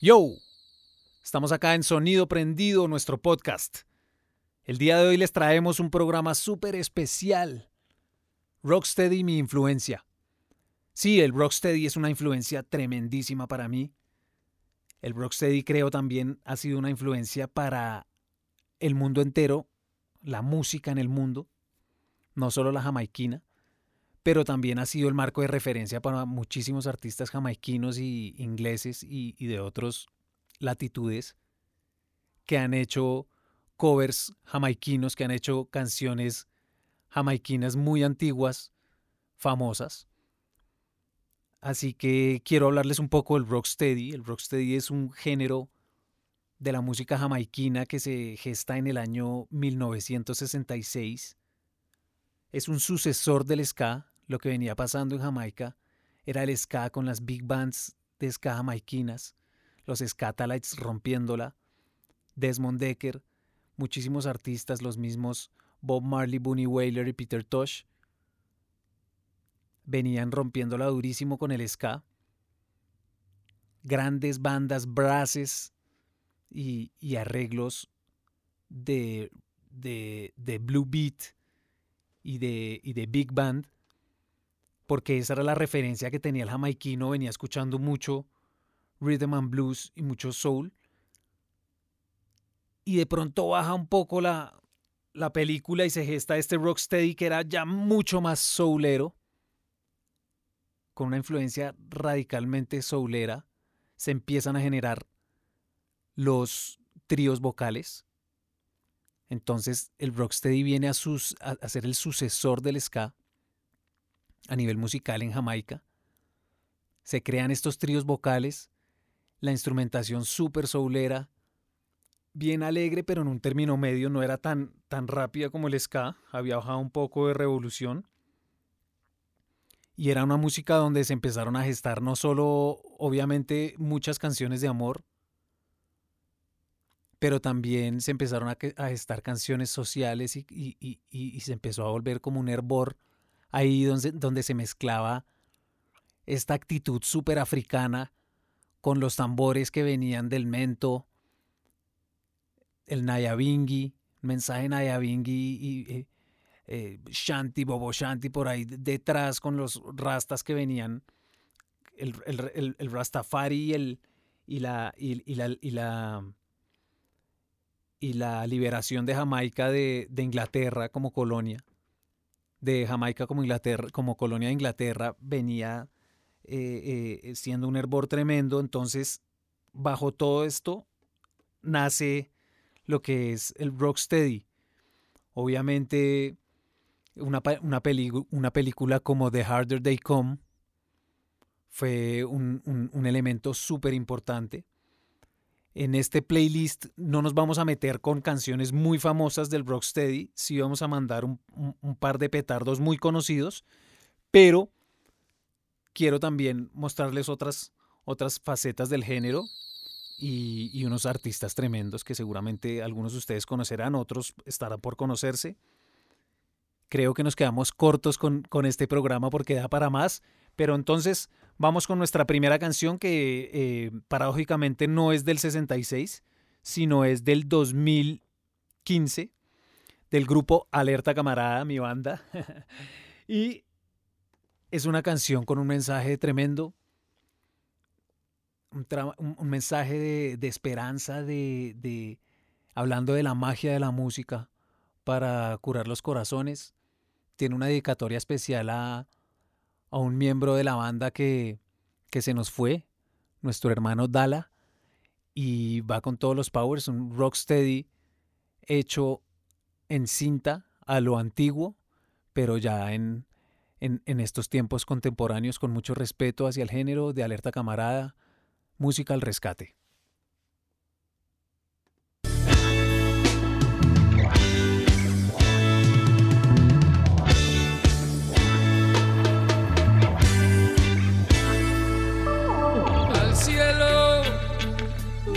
Yo, estamos acá en Sonido Prendido, nuestro podcast. El día de hoy les traemos un programa súper especial. Rocksteady, mi influencia. Sí, el Rocksteady es una influencia tremendísima para mí. El Rocksteady creo también ha sido una influencia para el mundo entero, la música en el mundo, no solo la jamaiquina, pero también ha sido el marco de referencia para muchísimos artistas jamaiquinos y ingleses y, y de otras latitudes que han hecho covers jamaiquinos, que han hecho canciones jamaiquinas muy antiguas, famosas. Así que quiero hablarles un poco del rocksteady. El rocksteady es un género de la música jamaiquina que se gesta en el año 1966. Es un sucesor del ska. Lo que venía pasando en Jamaica era el ska con las big bands de ska jamaiquinas, los Scatalites rompiéndola, Desmond Decker, muchísimos artistas, los mismos Bob Marley, Bunny Wailer y Peter Tosh, venían rompiéndola durísimo con el ska. Grandes bandas, brasses y, y arreglos de, de, de, blue beat y de, y de big band, porque esa era la referencia que tenía el jamaiquino, venía escuchando mucho rhythm and blues y mucho soul. Y de pronto baja un poco la, la película y se gesta este rocksteady que era ya mucho más soulero con una influencia radicalmente soulera, se empiezan a generar los tríos vocales. Entonces el rocksteady viene a, ser el sucesor del ska a nivel musical en Jamaica. Se crean estos tríos vocales, la instrumentación súper soulera, bien alegre, pero en un término medio, no era tan, tan rápida como el ska, había bajado un poco de revolución y era una música donde se empezaron a gestar no solo, obviamente, muchas canciones de amor, pero también se empezaron a, gestar canciones sociales y, y, y, se empezó a volver como un hervor ahí donde, donde se mezclaba esta actitud súper africana con los tambores que venían del mento, el Nayabingi, mensaje Nayabingi y, eh, Shanti, Bobo Shanti por ahí detrás con los rastas que venían, el, el, el, Rastafari y, el, y, y, la, y, la, y la liberación de Jamaica de, Inglaterra como colonia, de Jamaica como, Inglaterra, como colonia de Inglaterra, venía eh, eh, siendo un hervor tremendo. Entonces, bajo todo esto, nace lo que es el rocksteady. Obviamente, una, una, una película como The Harder They Come fue un, un, un elemento súper importante. En este playlist no nos vamos a meter con canciones muy famosas del Rocksteady, sí vamos a mandar un, par de petardos muy conocidos, pero quiero también mostrarles otras, otras facetas del género y, unos artistas tremendos que seguramente algunos de ustedes conocerán, otros estarán por conocerse creo que nos quedamos cortos con, con, este programa porque da para más. Pero entonces vamos con nuestra primera canción que eh, paradójicamente no es del 66, sino es del 2015, del grupo Alerta Camarada, mi banda. y es una canción con un mensaje tremendo, un, un mensaje de, de esperanza, de, de, hablando de la magia de la música para curar los corazones tiene una dedicatoria especial a, a un miembro de la banda que, que se nos fue, nuestro hermano Dala, y va con todos los powers, un rocksteady hecho en cinta a lo antiguo, pero ya en, en, en, estos tiempos contemporáneos con mucho respeto hacia el género de alerta camarada, música al rescate. cielo. Uh,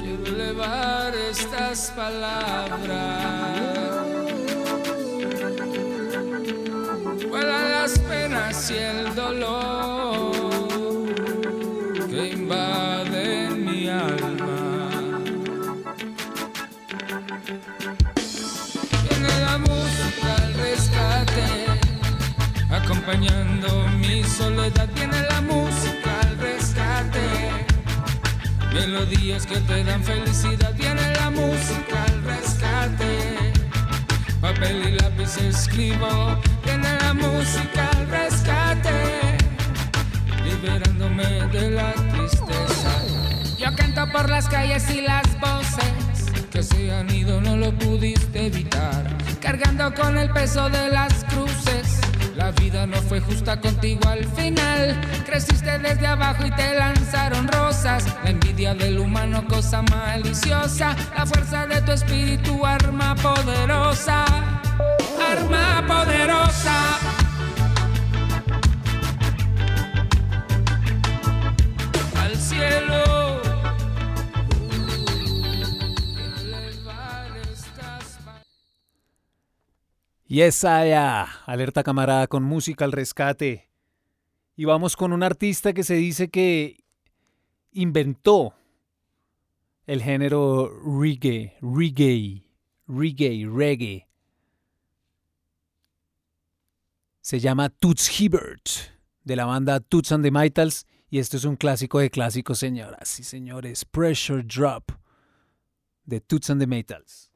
quiero elevar estas palabras. Vuelan las penas y el dolor que invaden mi alma. Viene la música al rescate, acompañando mi soledad. Viene la música melodías que te dan felicidad. Viene la música al rescate, papel y lápiz escribo. Viene la música al rescate, liberándome de la tristeza. Yo canto por las calles y las voces que se han ido, no lo pudiste evitar. Cargando con el peso de las cruces. La vida no fue justa contigo al final. Creciste desde abajo y te lanzaron rosas. La envidia del humano, cosa maliciosa. La fuerza de tu espíritu, arma poderosa. Arma poderosa. Al cielo. Yes, Aya. Alerta camarada con música al rescate. Y vamos con un artista que se dice que inventó el género reggae, reggae, reggae, reggae. Se llama Toots Hibbert, de la banda Toots and the Maytals, y esto es un clásico de clásicos, señoras y señores. Pressure Drop, de Toots and the Maytals.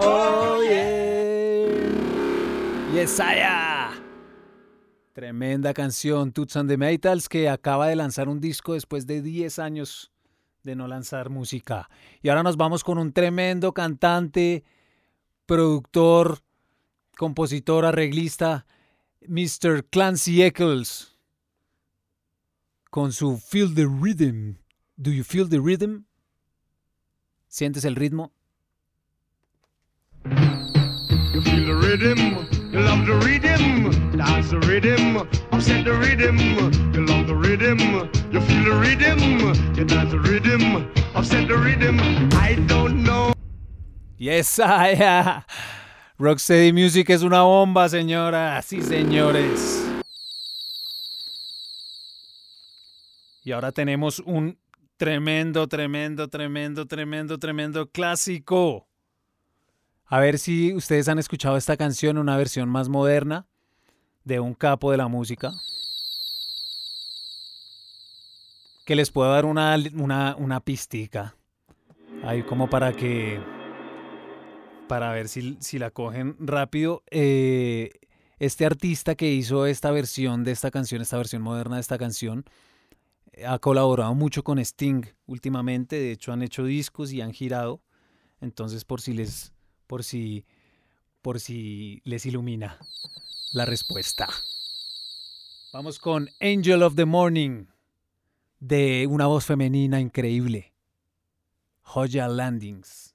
Oh, yes, I am. Tremenda canción, Toots and the Maytals, que acaba de lanzar un disco después de 10 años de no lanzar música. Y ahora nos vamos con un tremendo cantante, productor, compositor, arreglista, Mr. Clancy Eccles, con su Feel the Rhythm. Do you feel the rhythm? ¿Sientes el ritmo? You feel the you. Yes, I, Rocksteady Music es una bomba, señoras y señores. Y ahora tenemos un tremendo, tremendo, tremendo, tremendo, tremendo clásico. A ver si ustedes han escuchado esta canción, una versión más moderna de un capo de la música. Que les puedo dar una, una, una pistica. Ahí como para que para ver si, si la cogen rápido. Eh, este artista que hizo esta versión de esta canción, esta versión moderna de esta canción, ha colaborado mucho con Sting últimamente. De hecho, han hecho discos y han girado. Entonces, por si les, por si, por si les ilumina la respuesta. Vamos con Angel of the Morning, de una voz femenina increíble. Joya Landings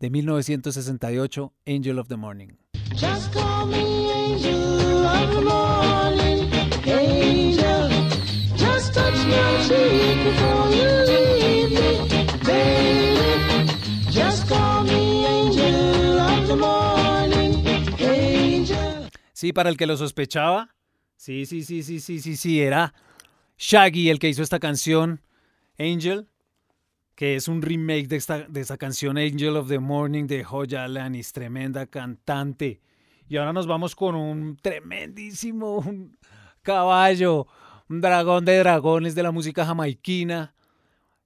de 1968, Angel of the Morning. Just call me angel of the morning, Sí, para el que lo sospechaba. Sí, sí, sí, sí, sí, sí, sí, era Shaggy el que hizo esta canción, Angel, que es un remake de esta, de canción Angel of the Morning de Joya Alanis, tremenda cantante. Y ahora nos vamos con un tremendísimo un caballo, un dragón de dragones de la música jamaiquina.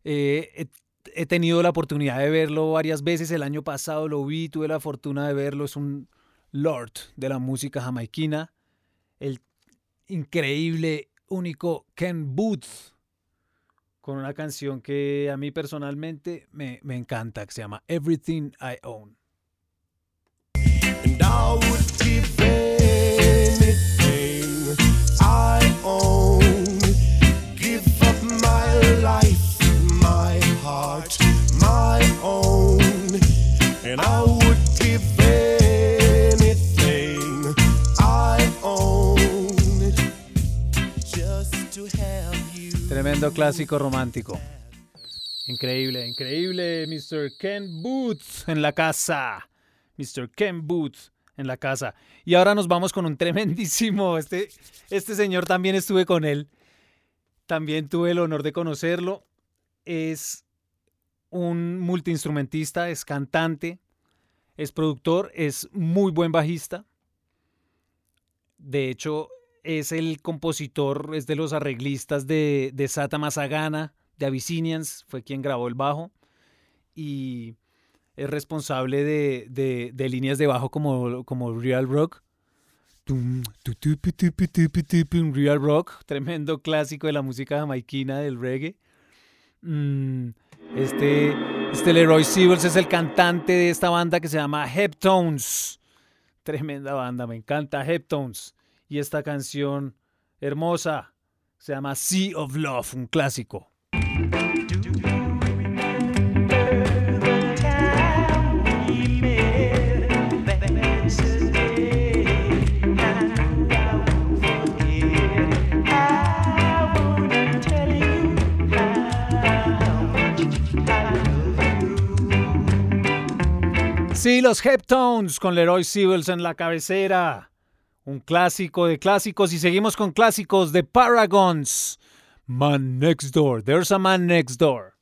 Eh, he, he tenido la oportunidad de verlo varias veces. El año pasado lo vi, tuve la fortuna de verlo. Es un lord de la música jamaiquina. El increíble, único Ken Booth. Con una canción que a mí personalmente me, me encanta, que se llama Everything I Own. Tremendo clásico romántico. Increíble, increíble. Mr. Ken Booth en la casa. Mr. Ken Booth en la casa. Y ahora nos vamos con un tremendísimo. Este, este señor también estuve con él. También tuve el honor de conocerlo. Es un multiinstrumentista, es cantante, es productor, es muy buen bajista. De hecho, es el compositor, es de los arreglistas de, de Sata Masagana, de Abyssinians, fue quien grabó el bajo. Y es responsable de, de- de líneas de bajo como, como Real Rock. Real Rock, tremendo clásico de la música jamaiquina del reggae. Mm, este, este Leroy Sibbles es el cantante de esta banda que se llama Heptones. Tremenda banda, me encanta Heptones. Y esta canción hermosa se llama Sea of Love, un clásico. Sí, los Heptones con Leroy Sibbles en la cabecera. Un clásico de clásicos y seguimos con clásicos de Paragons. Man Next Door. There's a man next door.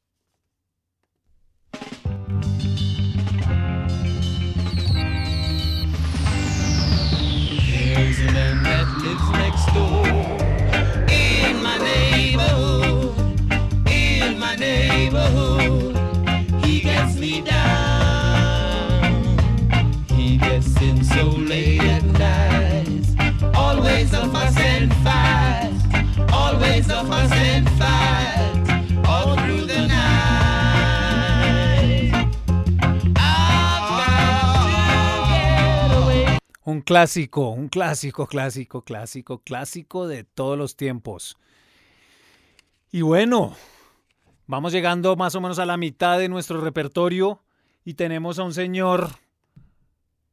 Un clásico, un clásico, clásico, clásico, clásico de todos los tiempos. Y bueno, vamos llegando más o menos a la mitad de nuestro repertorio y tenemos a un señor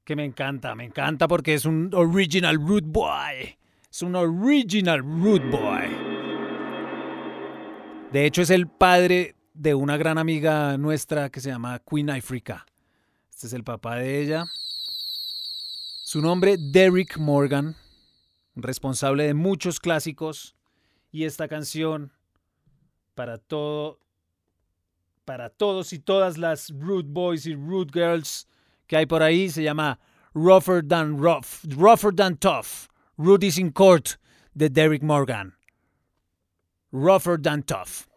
que me encanta, me encanta porque es un original root boy. Es un original root boy. De hecho, es el padre de una gran amiga nuestra que se llama Queen Africa. Este es el papá de ella. Su nombre, Derrick Morgan, responsable de muchos clásicos. Y esta canción, para todo, para todos y todas las Root Boys y Root Girls que hay por ahí, se llama Rougher Than Rough, Rougher Than Tough. Root is in Court, de Derrick Morgan. Rougher Than Tough.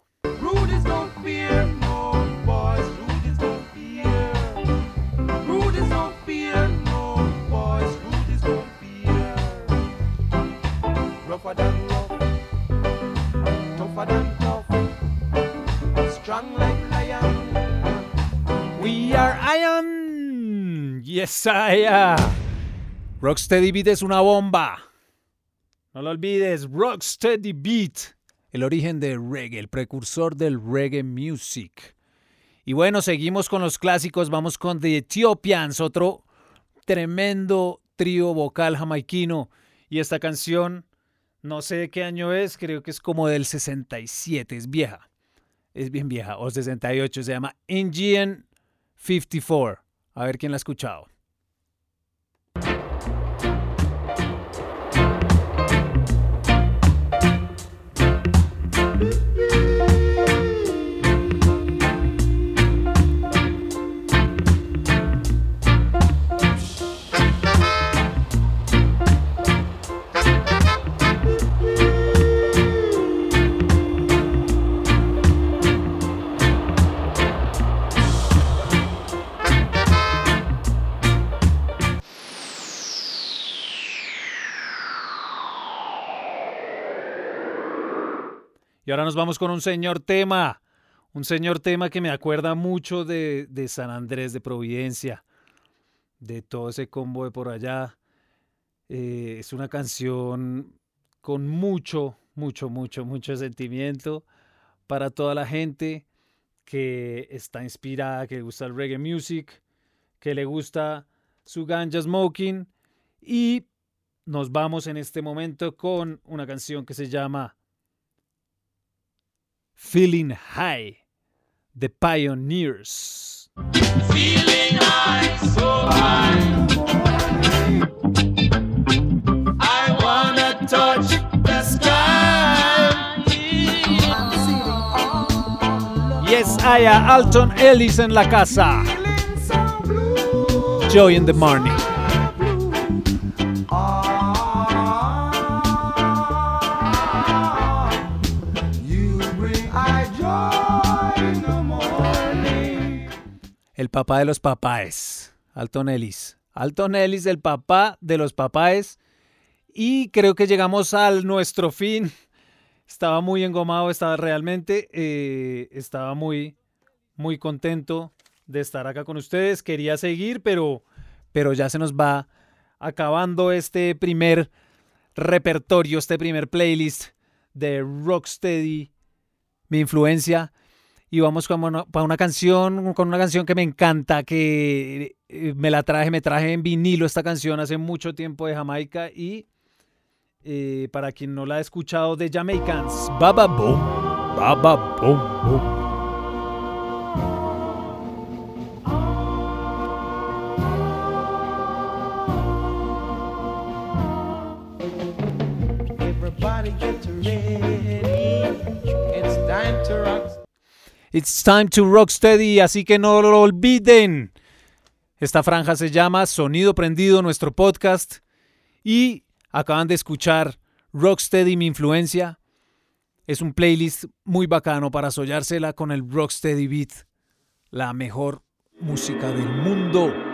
Iron. Yes, I am. Rocksteady Beat es una bomba. No lo olvides, Rocksteady Beat. El origen del reggae, el precursor del reggae music. Y bueno, seguimos con los clásicos. Vamos con The Ethiopians, otro tremendo trío vocal jamaiquino. Y esta canción, no sé de qué año es, creo que es como del 67, es vieja. Es bien vieja, o 68, se llama Indian 54. A ver quién la ha escuchado. Y ahora nos vamos con un señor tema. Un señor tema que me acuerda mucho de, de San Andrés de Providencia. De todo ese combo de por allá. Eh, es una canción con mucho, mucho, mucho, mucho sentimiento para toda la gente que está inspirada, que le gusta el reggae music, que le gusta su ganja smoking. Y nos vamos en este momento con una canción que se llama Feeling High, The Pioneers. Feeling high, so high. I wanna touch the sky. Yes, haya Alton Ellis en la casa. Joy in the morning. Papá de los papáes, Alton Ellis. Alton Ellis, el papá de los papáes. Y creo que llegamos al nuestro fin. Estaba muy engomado, estaba realmente, eh, estaba muy, muy contento de estar acá con ustedes. Quería seguir, pero, pero ya se nos va acabando este primer repertorio, este primer playlist de Rocksteady, mi influencia. Y vamos con una, para una canción, con una canción que me encanta, que eh, me la traje, me traje en vinilo esta canción hace mucho tiempo de Jamaica y eh, para quien no la ha escuchado de Jamaicans, Baba Boom, Baba Boom. Everybody get ready. It's time to Rocksteady, así que no lo olviden. Esta franja se llama Sonido Prendido, nuestro podcast. Y acaban de escuchar Rocksteady, mi influencia. Es un playlist muy bacano para sollársela con el Rocksteady Beat, la mejor música del mundo.